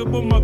ka make bo ma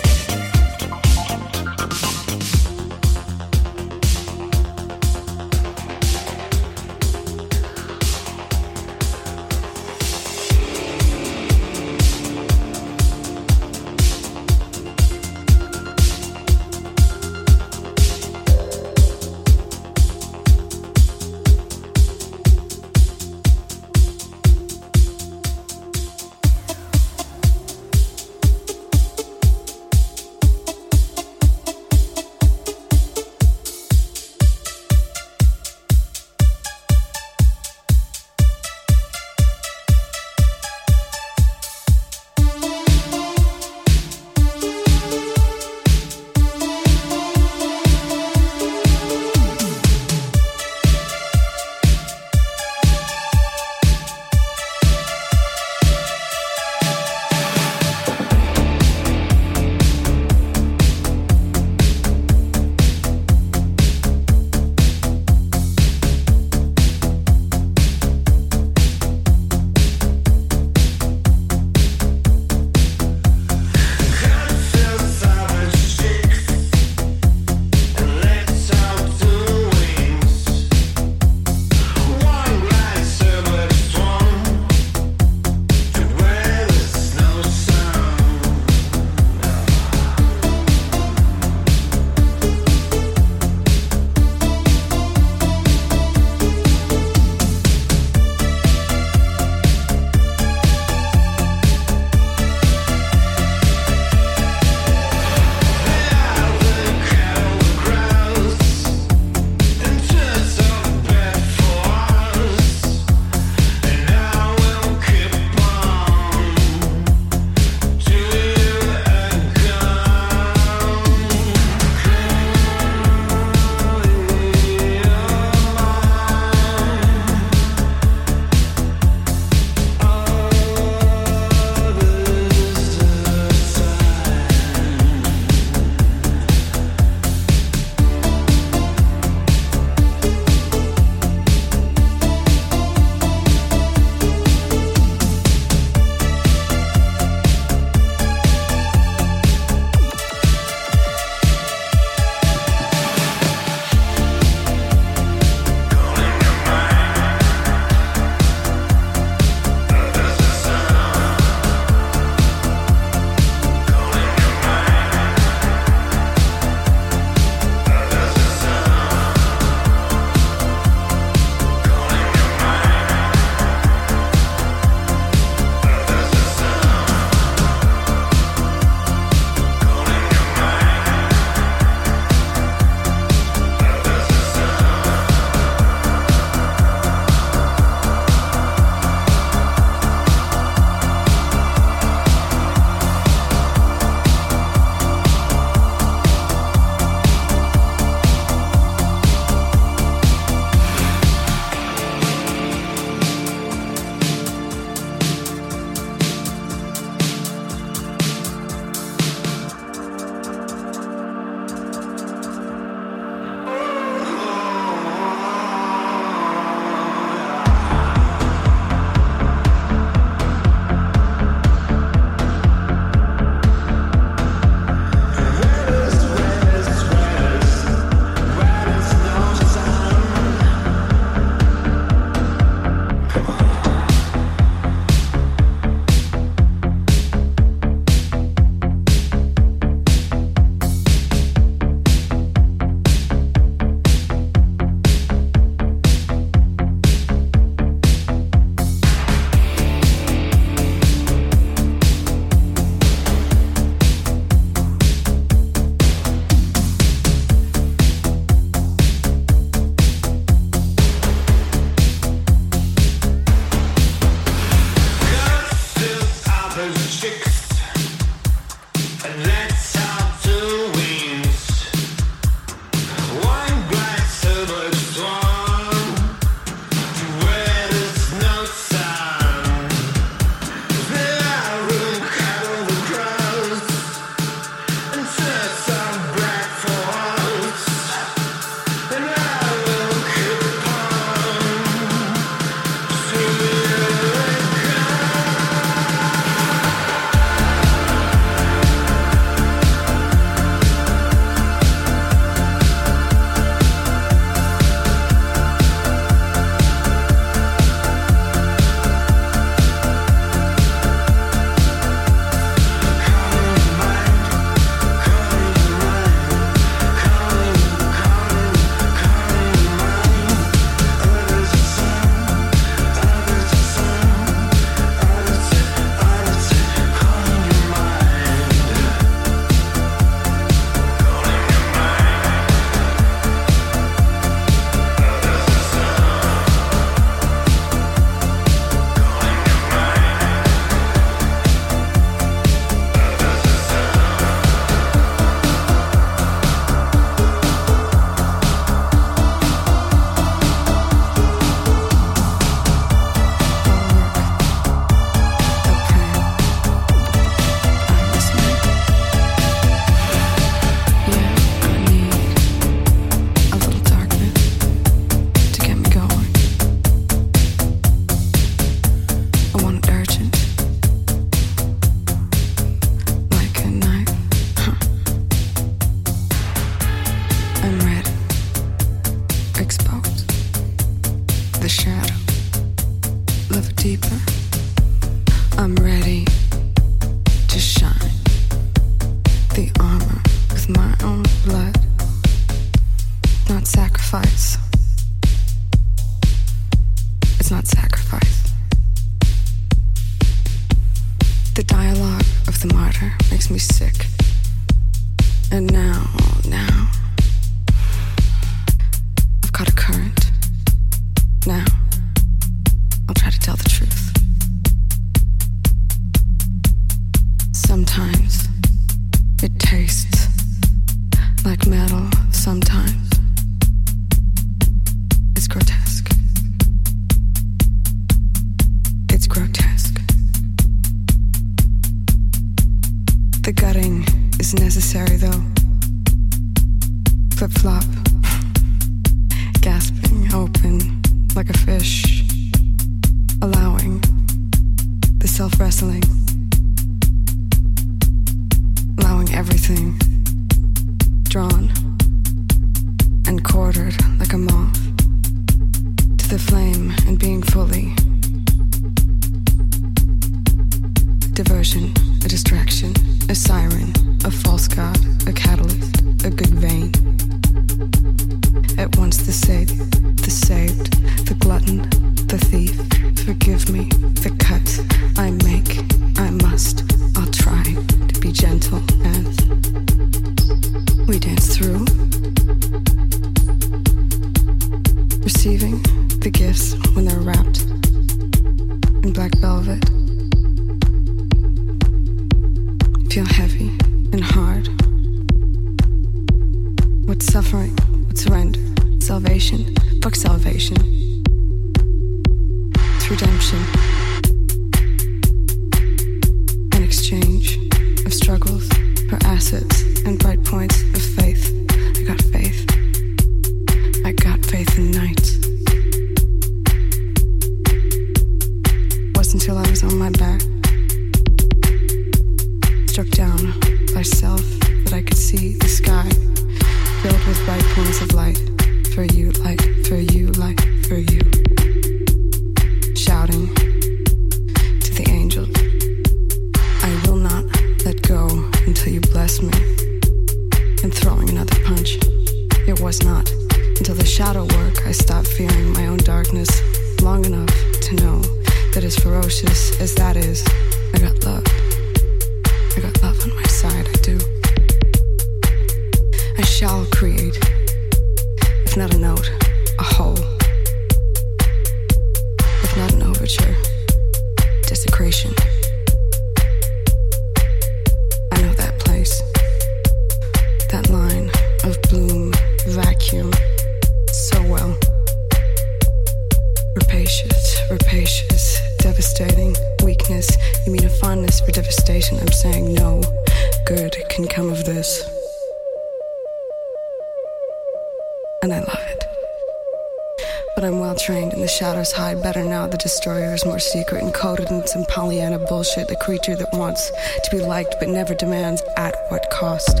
creature, the creature that wants to be liked but never demands at what cost.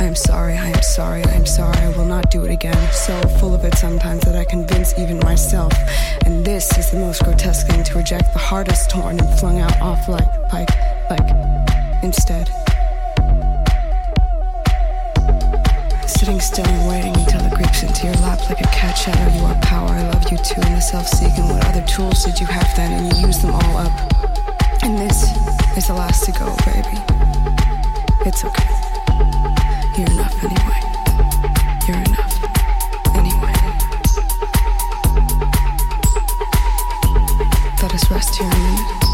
I am sorry, I am sorry, I am sorry, I will not do it again. So full of it sometimes that I convince even myself. And this is the most grotesque thing to reject the hardest torn and flung out off like, like, like, instead. Sitting still and waiting until it creeps into your lap like a cat shadow. You are power. I love you too. And the self seeking. What other tools did you have then? And you use them all up. And this is the last to go, baby. It's okay. You're enough anyway. You're enough anyway. Let us rest here a minute.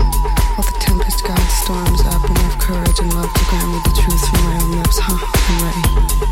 While the tempest guides storms up, enough courage and love to grant me the truth from my own lips, huh? I'm ready.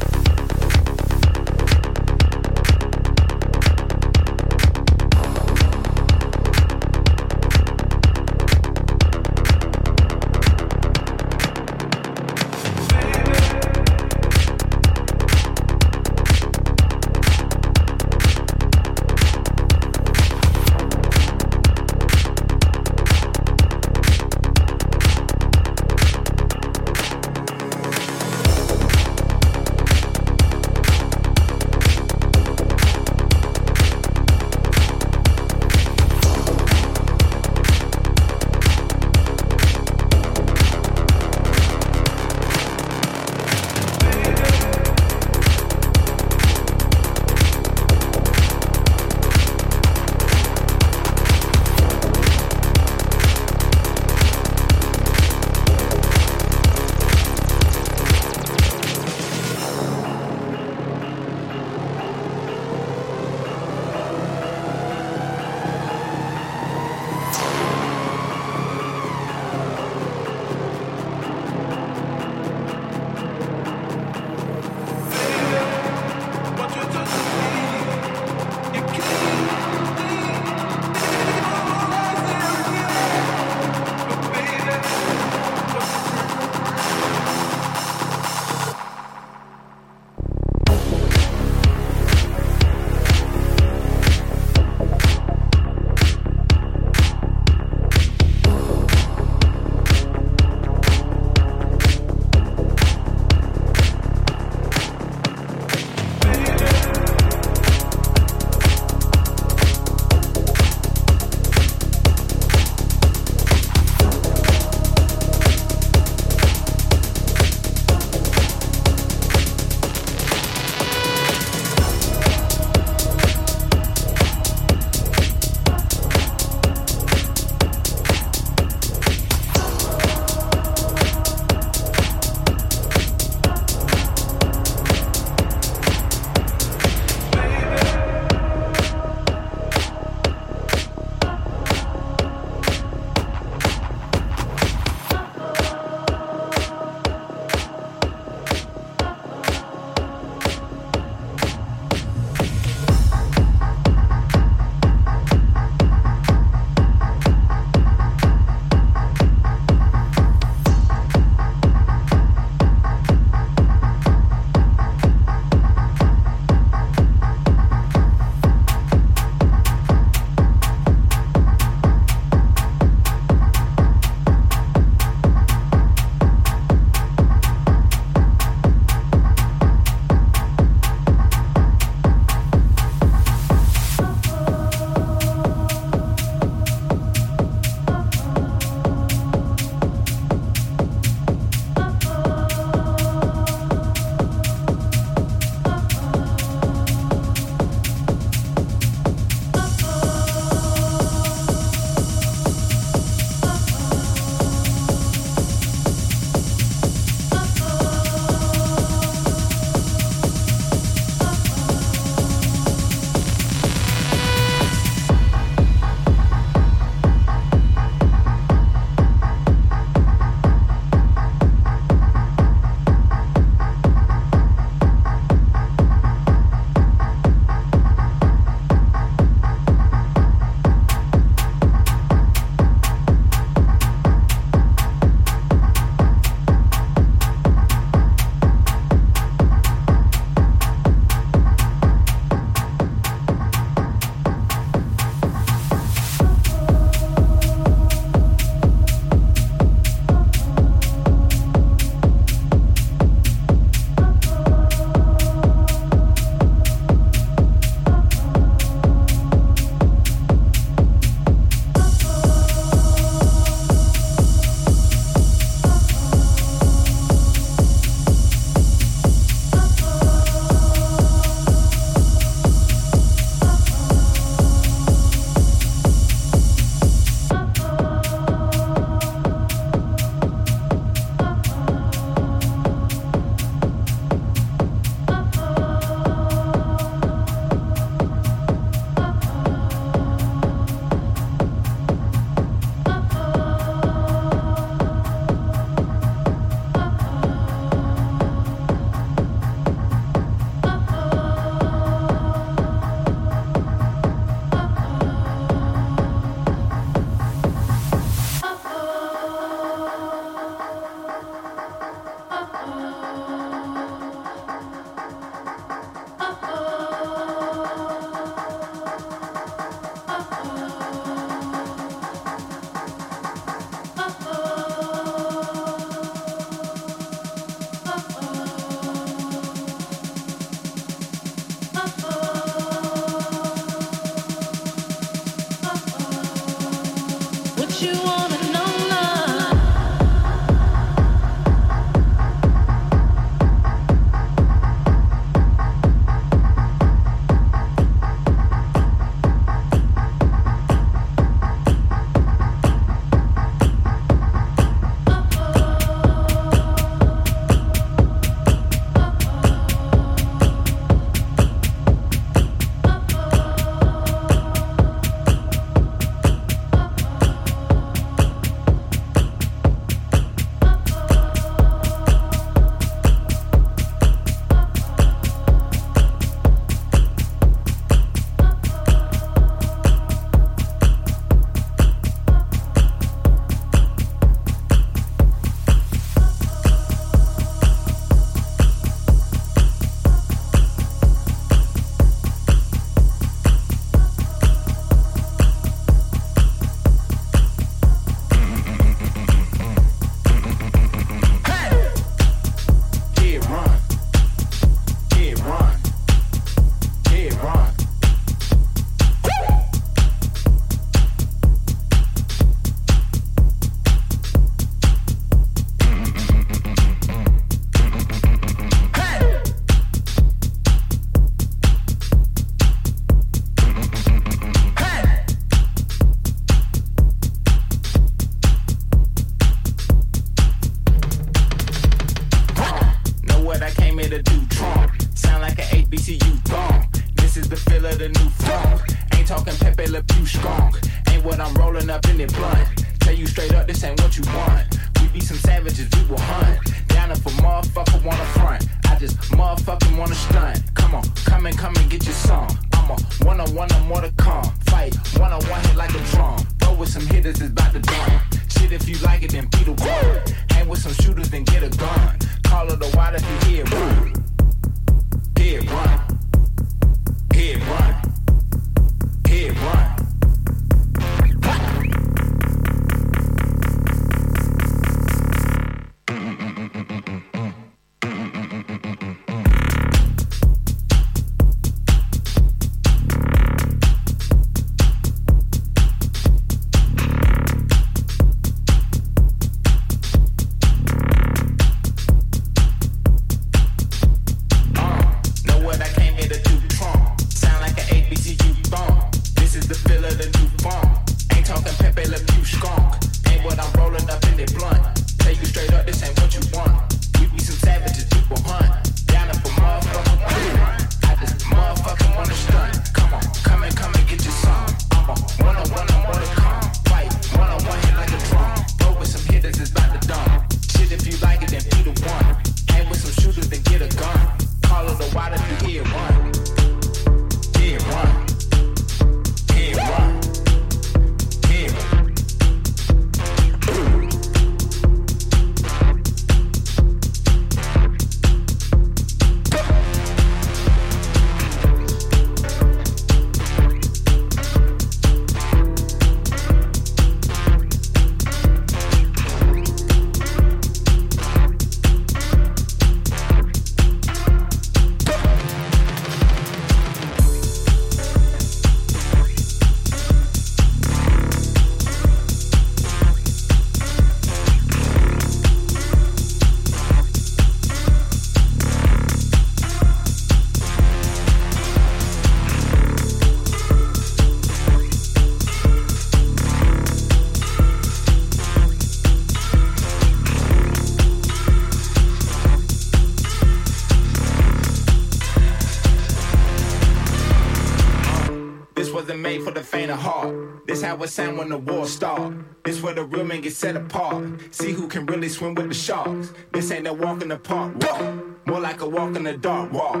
the heart. This how it sound when the war start. This where the real men get set apart. See who can really swim with the sharks. This ain't no walk in the park walk. More like a walk in the dark walk.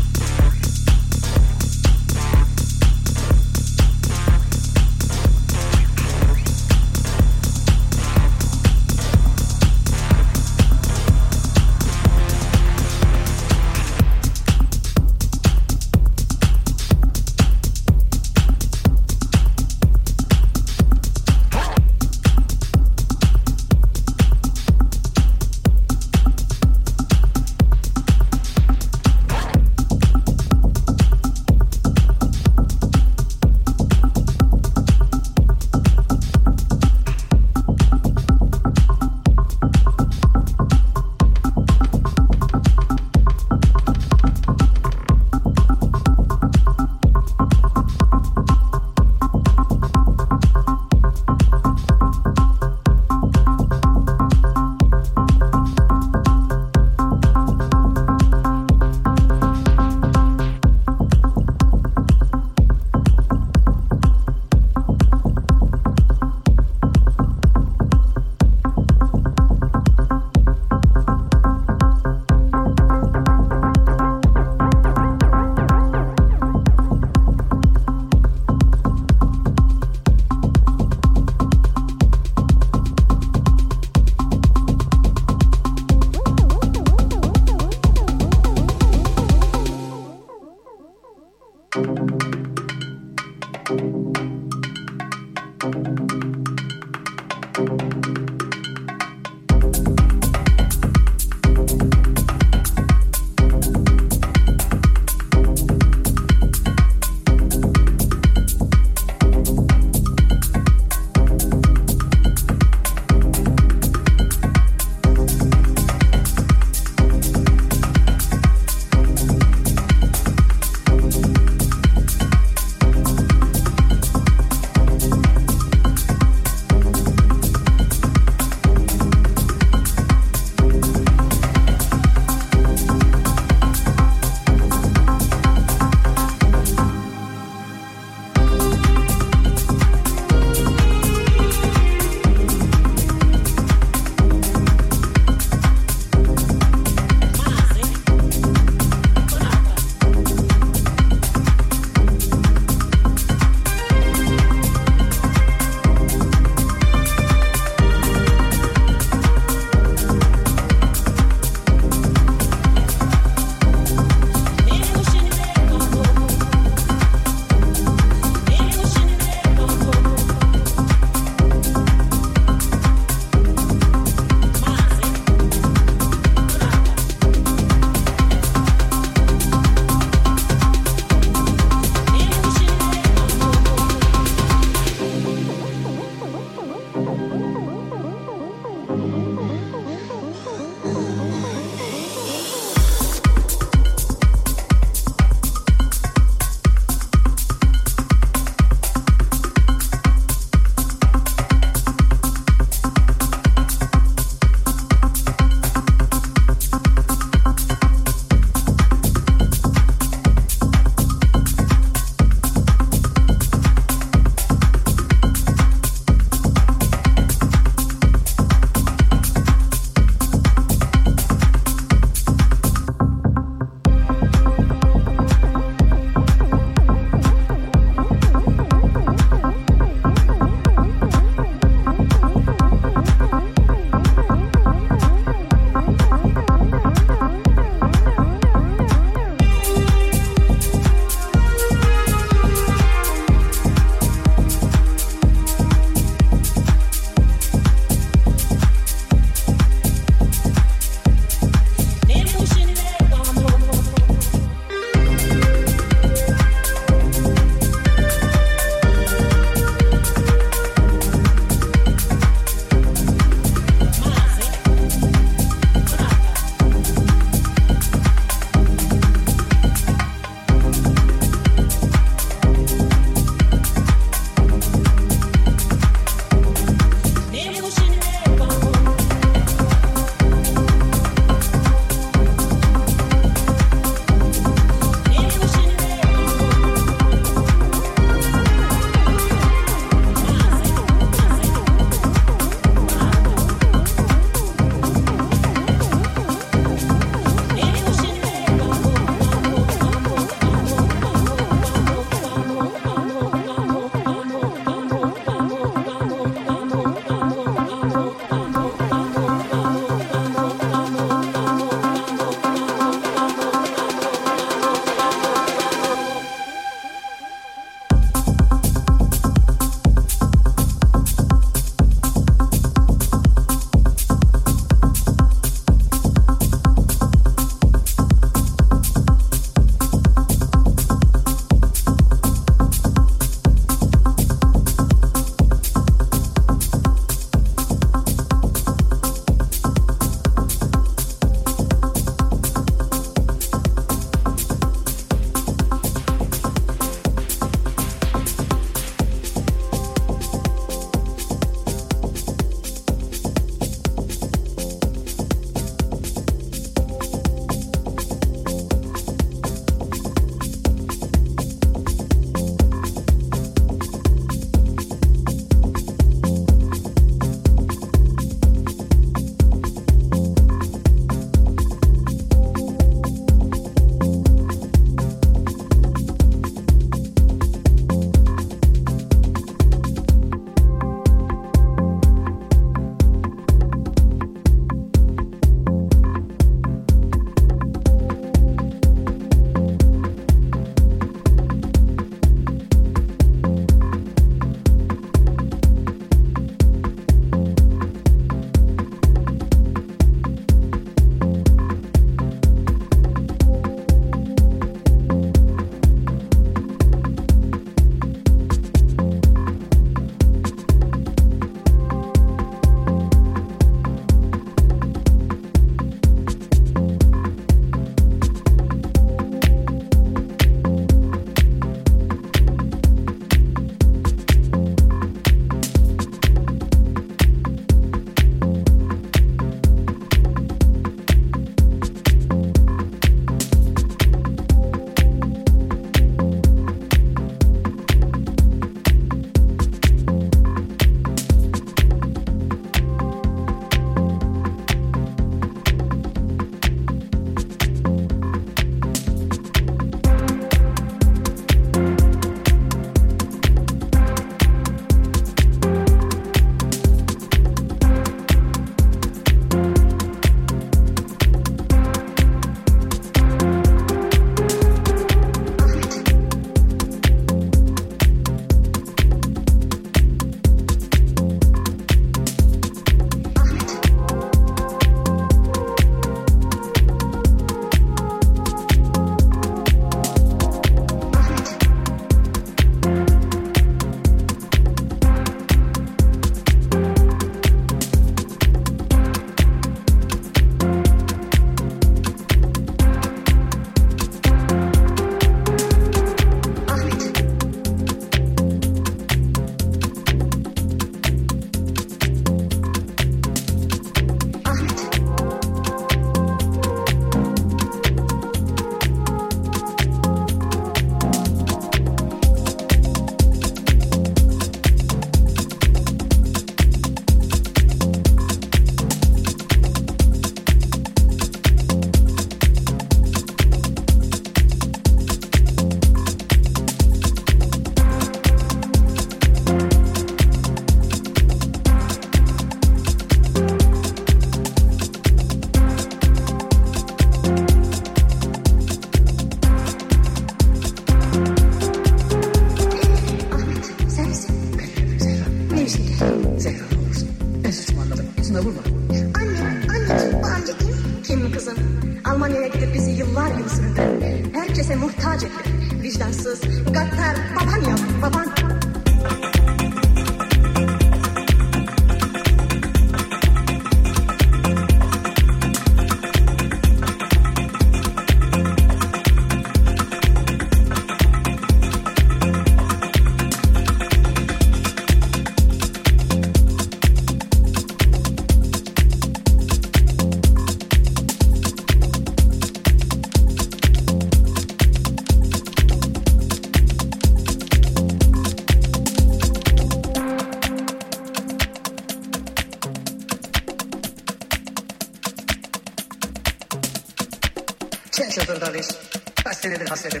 hacer